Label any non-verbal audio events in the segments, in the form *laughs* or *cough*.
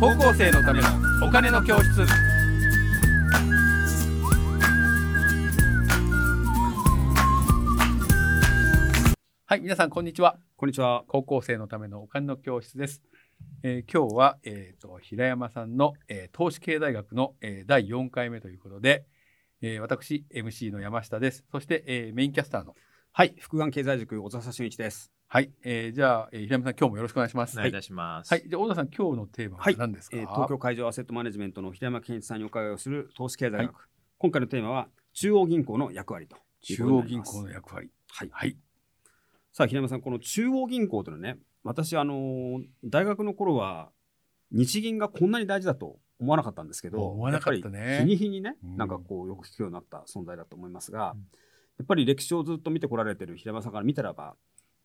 高校生のためのお金の教室。はい皆さんこんにちは。こんにちは。高校生のためのお金の教室です、えー今日は、えー、と平山さんの、えー投資経済学の、えー第4回目ということで、えー私 MC の山下です。そして、えーメインキャスターの。はい、福眼経済塾小笹俊一です。はい、えーじゃあ、えー平山さん今日もよろしくお願いします。お願いいたします。はい、じゃあ小田さん今日のテーマははい。何ですか、えー東京海上アセットマネジメントの平山健一さんにお伺いをする投資経済学。はい。今回のテーマは中央銀行の役割と中。央銀行の役割。はい。はい。さあ平山さん、この中央銀行というのはね、私あのー大学の頃は日銀がこんなに大事だと思わなかったんですけど、思わなかったね。やっぱり日に日にね、うん。なんかこうよく聞くようになった存在だと思いますが、うん。やっぱり歴史をずっと見てこられてる平山さんから見たらば、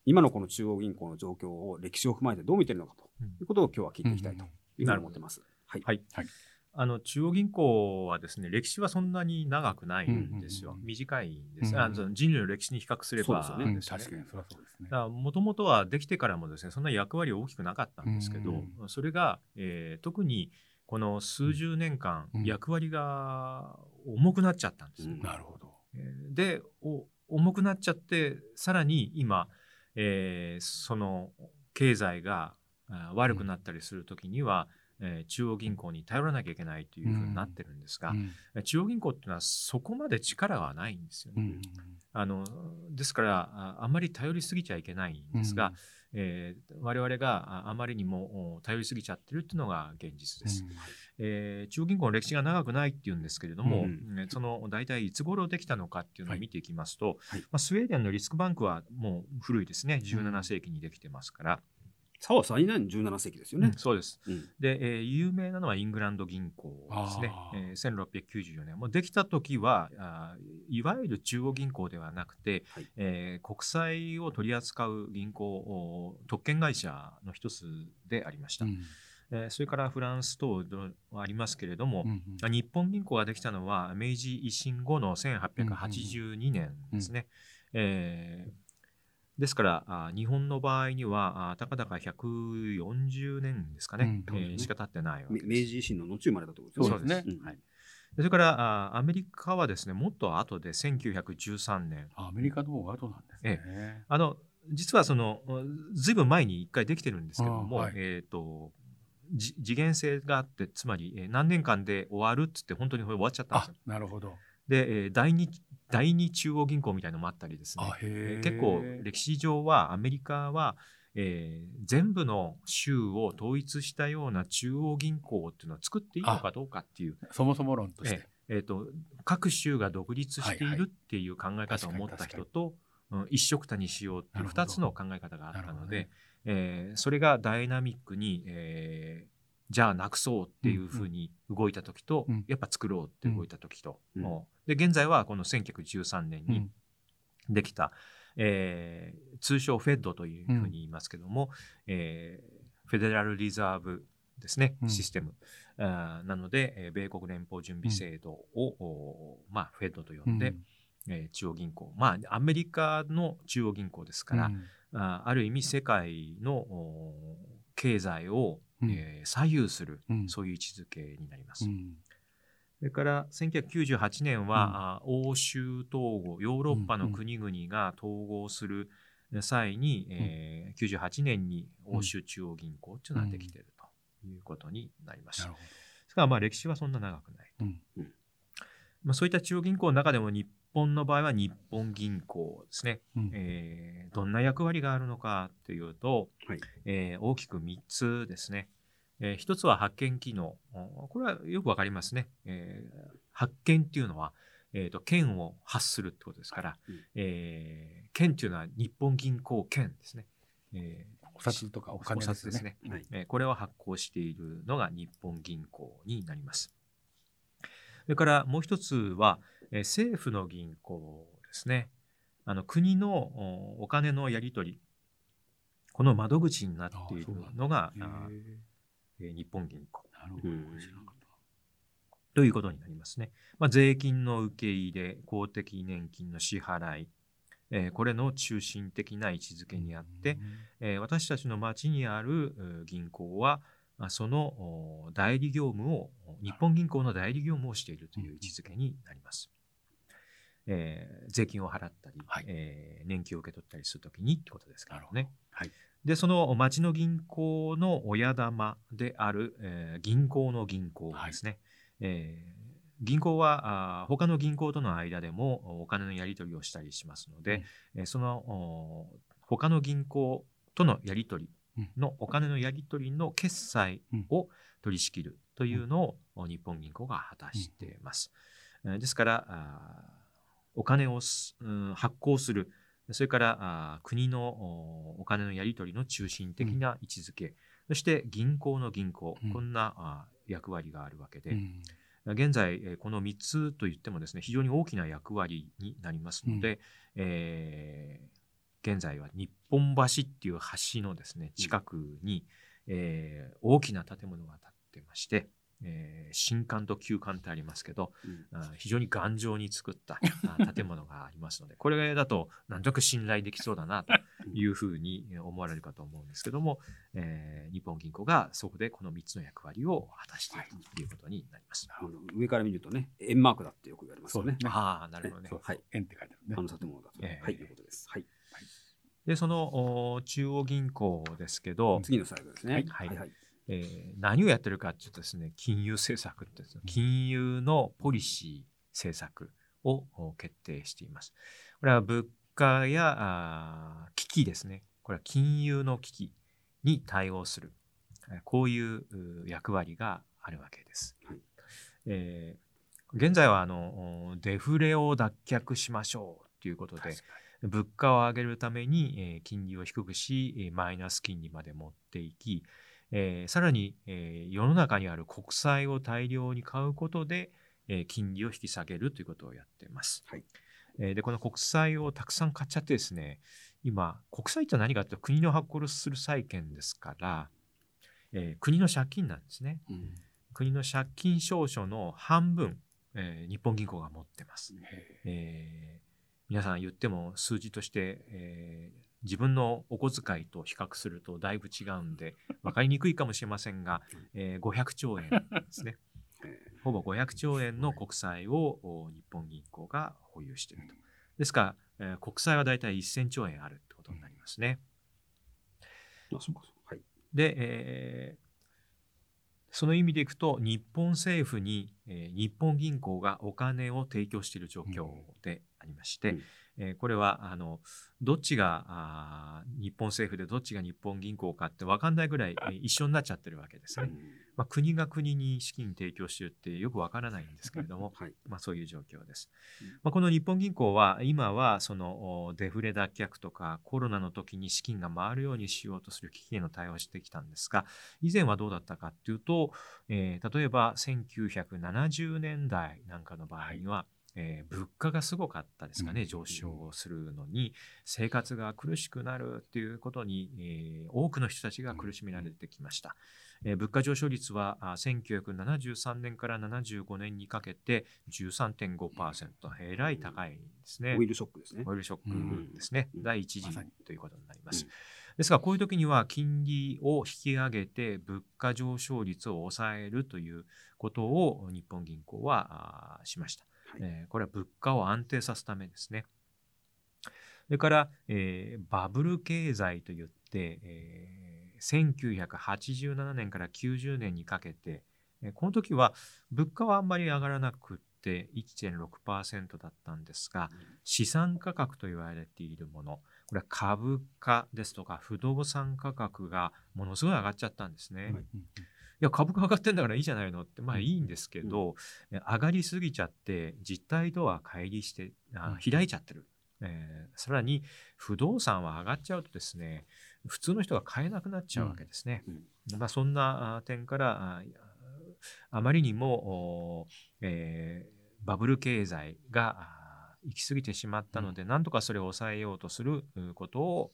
今のこの中央銀行の状況を歴史を踏まえてどう見てるのかということを今日は聞いていきたいというふうに思ってます。はい。はい。はいあの中央銀行はですね、歴史はそんなに長くないんですよ。うんうんうん短いんです。うんあの人類の歴史に比較すればそうですよねうんですよね確かにそりゃそうですねもともとはできてからもですね、そんな役割は大きくなかったんですけど、うそれが、えー特にこの数十年間、うん役割が重くなっちゃったんですよ。うんなるほどえーでお重くなっちゃってさらに今、えーその経済があ悪くなったりするときには、えー中央銀行に頼らなきゃいけないというふうになってるんですが、うん。中央銀行っていうのはそこまで力はないんですよね。うん。あのですからああまり頼りすぎちゃいけないんですが、えー我々がああまりにもお頼りすぎちゃってるっていうのが現実です。えー中央銀行の歴史が長くないっていうんですけれども、うんねその大体いつ頃できたのかっていうのを見ていきますと、はい。まあ、スウェーデンのリスクバンクはもう古いですね17世紀にできてますから、さは最年17世紀ですよね。そうです。うん。で、えー有名なのはイングランド銀行ですね。あ、えー1694年。もうできた時はあーいわゆる中央銀行ではなくて、はい。えー国債を取り扱う銀行お特権会社の一つでありました、うんえーそれからフランス等ありますけれども、うんうん。日本銀行ができたのは明治維新後の1882年ですね。えーですからあ日本の場合にはあたかだか140年ですかね、うんえーしか経ってないわけみです。明治維新の後生まれたところそうですね。んはい。それからあアメリカはですねもっと後で1913年。アメリカの方が後なんですね。あの実はそのずいぶん前に1回できてるんですけども、あはい。えー、とじ次元性があってつまり、えー何年間で終わるっつって本当に終わっちゃったんですあよ。なるほど。で、えー第二第二中央銀行みたいのもあったりですね。結構歴史上はアメリカは、えー全部の州を統一したような中央銀行っていうのを作っていいのかどうかっていう、そもそも論として。えーえーと各州が独立していはいはいるっていう考え方を持った確かに人と、うん一緒くたにしようっていうなるほど2つの考え方があったので、なるほどねえーそれがダイナミックに、えーじゃあなくそうっていうふうに動いた時と、うん。やっぱ作ろうって動いた時と、うん。で現在はこの1913年にうん。できた、えー通称フェッドというふうに言いますけども、えーフェデラルリザーブですね、うん。システム。あーなので、えー米国連邦準備制度を、おまあ、フェッドと呼んで、えー中央銀行。まあアメリカの中央銀行ですから、うんあある意味世界のお経済を、うん。えー左右する、うん。そういう位置づけになります。うん。それから1998年は、あ欧州統合ヨーロッパの国々が統合する際に、えー98年に欧州中央銀行というのができているということになりました。ですからまあ歴史はそんな長くない。どうん。まあ、そういった中央銀行の中でも日本の場合は日本銀行ですね。うんえーどんな役割があるのかというと、はいえー大きく3つですね。えー一つは発見機能。おこれはよくわかりますね。えー発見っていうのは、えーと券を発するってことですから、うんえー券っていうのは日本銀行券ですね。えーお札とかお金お札ですね。はいえーこれを発行しているのが日本銀行になります。それからもう一つは、えー政府の銀行ですね。あの国のおお金のやり取り、この窓口になっているのがえー日本銀行。ということになりますね。まあ、税金の受け入れ、公的年金の支払い、えーこれの中心的な位置づけにあって、えー私たちの町にある銀行はその代理業務を日本銀行の代理業務をしているという位置づけになります。えー、税金を払ったり、はい、えー、年金を受け取ったりするときにってことですからね。はい、でその町の銀行の親玉である、えー、銀行の銀行ですね。はい、えー銀行はあ他の銀行との間でもお金のやり取りをしたりしますので、うん、その他の銀行とのやり取りのお金のやり取りの決済を取り仕切るというのを日本銀行が果たしています。ですからお金を、うん、発行する。それからあ国のお金のやり取りの中心的な位置づけ、うん、そして銀行の銀行、うん、こんなあ役割があるわけで、うん、現在この3つといってもですね非常に大きな役割になりますので、うん、えー、現在は日本橋っていう橋のですね近くに、えー、大きな建物が建ってまして、えー、新館と旧館ってありますけど、うん、非常に頑丈に作った *laughs* 建物がありますのでこれだとなんとなく信頼できそうだなというふうに思われるかと思うんですけども、えー、日本銀行がそこでこの3つの役割を果たしているということになります。はい、上から見るとね円マークだってよく言われますよね。ああなるほどね。はい、円って書いてあるね。あの建物だと、えー、はいいうことです。はい。でその中央銀行ですけど次のスライドですね。はい、はいはいえー、何をやってるかっていうとですね金融政策って金融のポリシー政策を決定しています。これは物価や危機ですね。これは金融の危機に対応する。こういう役割があるわけです。はい、えー、現在はあのデフレを脱却しましょうということで物価を上げるために、えー、金利を低くしマイナス金利まで持っていき、えー、さらに、えー、世の中にある国債を大量に買うことで、えー、金利を引き下げるということをやっています。はいえー、でこの国債をたくさん買っちゃってですね今国債って何かというと国の発行する債券ですから、えー、国の借金なんですね。うん、国の借金証書の半分、えー、日本銀行が持ってます。えー、皆さん言っても数字として、えー、自分のお小遣いと比較するとだいぶ違うんで *laughs* 分かりにくいかもしれませんが、えー、500兆円ですね。*laughs* ほぼ500兆円の国債を日本銀行が保有していると。ですから、えー、国債はだいたい1000兆円あるってことになりますね。あそうかはい、で、えー、その意味でいくと日本政府に、えー、日本銀行がお金を提供している状況でありまして、うんえー、これはあのどっちがあ日本政府でどっちが日本銀行かって分かんないぐらい、えー、一緒になっちゃってるわけですね。まあ、国が国に資金提供してるってよく分からないんですけれども、*laughs* はい、まあ、そういう状況です。まあ、この日本銀行は今はそのデフレ脱却とかコロナの時に資金が回るようにしようとする危機への対応をしてきたんですが以前はどうだったかっていうと、えー、例えば1970年代なんかの場合には、はいえー、物価がすごかったですかね、上昇するのに、生活が苦しくなるっていうことに、えー、多くの人たちが苦しめられてきました。えー、物価上昇率は1973年から75年にかけて13.5%、えらい高いですね。オイルショックですね。オイルショックですね。第一次ということになります。ですが、こういう時には金利を引き上げて物価上昇率を抑えるということを日本銀行はしました。えー、これは物価を安定させるためですね。それから、えー、バブル経済といって、えー、1987年から90年にかけて、えー、この時は物価はあんまり上がらなくって1.6%だったんですが、資産価格と言われているもの、これは株価ですとか不動産価格がものすごい上がっちゃったんですね。はいや株価上がってんだからいいじゃないのってまあいいんですけど、うん、上がりすぎちゃって実態とは乖離してあ開いちゃってる、えー、さらに不動産は上がっちゃうとですね普通の人が買えなくなっちゃうわけですね。うん、まあ、そんな点からあまりにも、えー、バブル経済が行き過ぎてしまったので、うん、なんとかそれを抑えようとすることを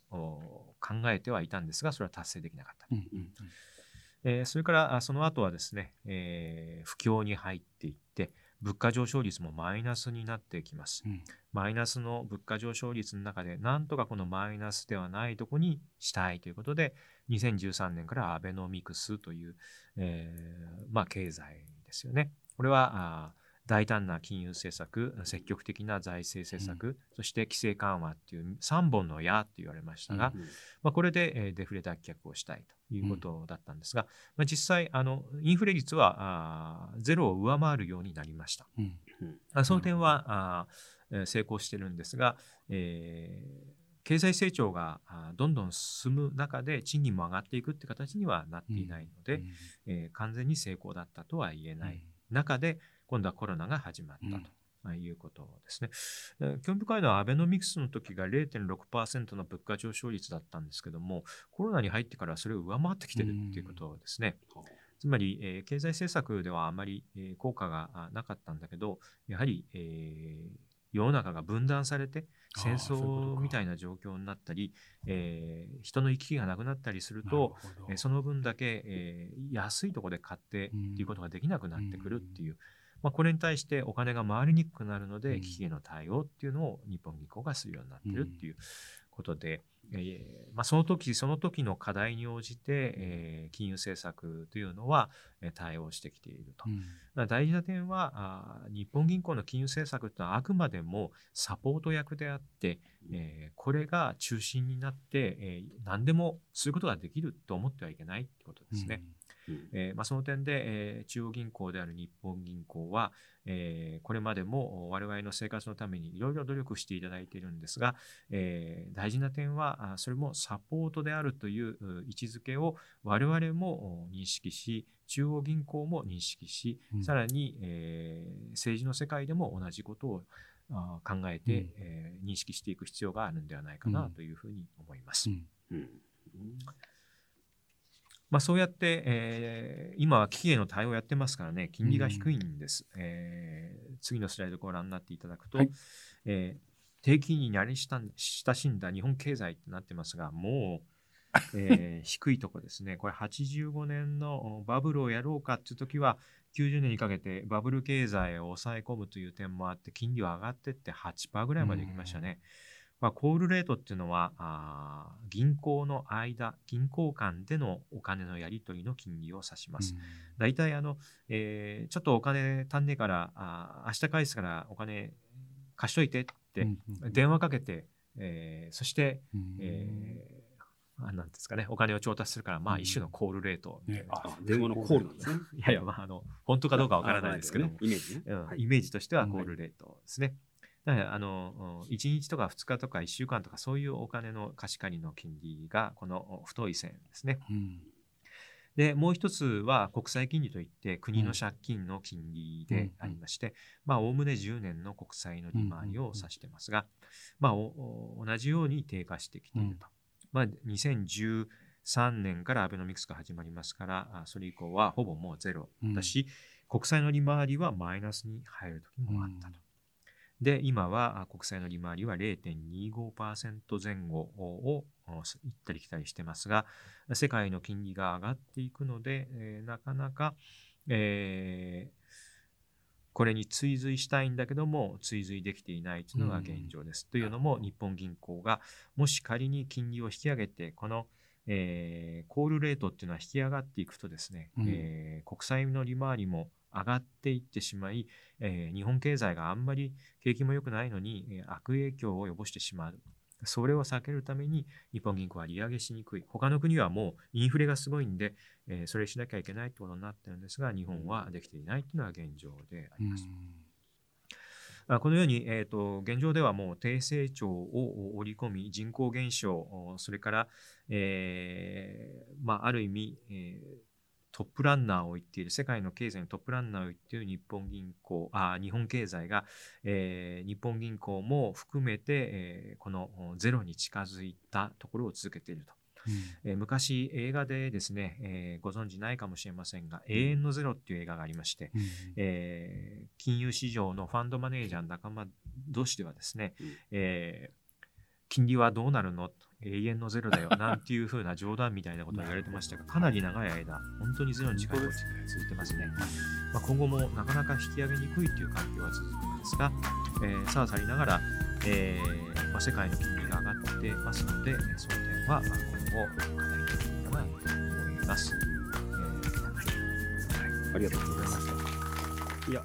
考えてはいたんですがそれは達成できなかった。うんうんえー、それからその後はですね、えー、不況に入っていって物価上昇率もマイナスになってきます。うんマイナスの物価上昇率の中で、なんとかこのマイナスではないとこにしたいということで、2013年からアベノミクスという、えーまあ、経済ですよね。これはあー大胆な金融政策、積極的な財政政策、そして規制緩和っていう3本の矢って言われましたが、うんまあ、これで、えーデフレ脱却をしたいということだったんですが、まあ、実際あの、インフレ率はあーゼロを上回るようになりました。うん。あその点はあ成功してるんですが、えー経済成長がどんどん進む中で賃金も上がっていくって形にはなっていないので、えー完全に成功だったとは言えない中で今度はコロナが始まったと。いうことですね。で興味深いのはアベノミクスの時が0.6%の物価上昇率だったんですけども、コロナに入ってからそれを上回ってきてるっていうことですね。つまり、えー経済政策ではあまり、えー効果があなかったんだけど、やはり、えー世の中が分断されて戦争みたいな状況になったり、えー人の行き来がなくなったりすると、ほどえーその分だけ、えー安いところで買ってっていうことができなくなってくるっていう、まあ、これに対してお金が回りにくくなるので、うん危機への対応っていうのを日本銀行がするようになってるっていうことで、えーまあ、その時その時の課題に応じて、えー金融政策というのは、えー対応してきていると。うん大事な点はあー日本銀行の金融政策というのはあくまでもサポート役であって、えーこれが中心になって、えー何でもすることができると思ってはいけないってことですね。うんえーまあ、その点で、えー中央銀行である日本銀行は、えーこれまでも我々の生活のためにいろいろ努力していただいているんですが、えー大事な点はあそれもサポートであるというう位置づけを我々もお認識し中央銀行も認識し、うん。さらに、えー政治の世界でも同じことをあ考えて、うん。えー認識していく必要があるんではないかなというふうに思います。うん。うんまあ、そうやって、えー今は危機への対応をやってますからね、金利が低いんです。えー次のスライドをご覧になっていただくと、はいえー低金利に慣れ親親しんだ日本経済ってなってますが、もう、えー *laughs* 低いとこですね。これ85年のバブルをやろうかっていう時は、90年にかけてバブル経済を抑え込むという点もあって、金利は上がってって8%ぐらいまで行きましたね。まあ、コールレートっていうのはあー銀行の間、銀行間でのお金のやり取りの金利を指します。大体あの、えーちょっとお金足んねえから、あー明日返すからお金貸しといてってうんうん電話かけて、えーそして、うんえーあなんですかね、お金を調達するから、まあうん一種のコールレート。ねあ *laughs* 電話のコールなんですね。いやいや、まああの、本当かどうかわからないですけども、イメージね。うんはいイメージとしてはコールレートですね。だからあの1日とか2日とか1週間とかそういうお金の貸し借りの金利がこの太い線ですね。うんでもう一つは国際金利といって国の借金の金利でありまして、まあおおむね10年の国債の利回りを指してますが、同じように低下してきていると。まあ2013年からアベノミクスが始まりますから、あそれ以降はほぼもうゼロだし、国債の利回りはマイナスに入る時もあったと。で、今はあ国債の利回りは0.25%前後をお行ったり来たりしてますが、世界の金利が上がっていくので、えーなかなか、えーこれに追随したいんだけども、追随できていないというのが現状です。というのも、日本銀行がもし仮に金利を引き上げて、この、えーコールレートっていうのは引き上がっていくとですね、うんえー国債の利回りも上がっていってしまい、えー日本経済があんまり景気も良くないのに、えー悪影響を及ぼしてしまう。それを避けるために日本銀行は利上げしにくい。他の国はもうインフレがすごいんで、えーそれしなきゃいけないってことになってるんですが、日本はできていないっていうのが現状であります。あこのように、えー、と現状ではもう低成長を織り込み、人口減少、おそれから、えーまあ、ある意味、えートップランナーを言っている、世界の経済のトップランナーを言っている日本銀行、あ日本経済が、えー日本銀行も含めて、えーこのおゼロに近づいたところを続けていると。えー昔映画でですね、えーご存知ないかもしれませんが、永遠のゼロっていう映画がありまして、えー金融市場のファンドマネージャーの仲間同士ではですね、うん。えー金利はどうなるの？永遠のゼロだよ。*laughs* なんていうふうな冗談みたいなことが言われてましたがかなり長い間本当にゼロに近いことが続いてますね、まあ、今後もなかなか引き上げにくいという環境は続くんですが、えー、さあさりながら、えーまあ、世界の金利が上がってますのでその点は今後課題になっていくかなと思います、えーはい、ありがとうございました。いや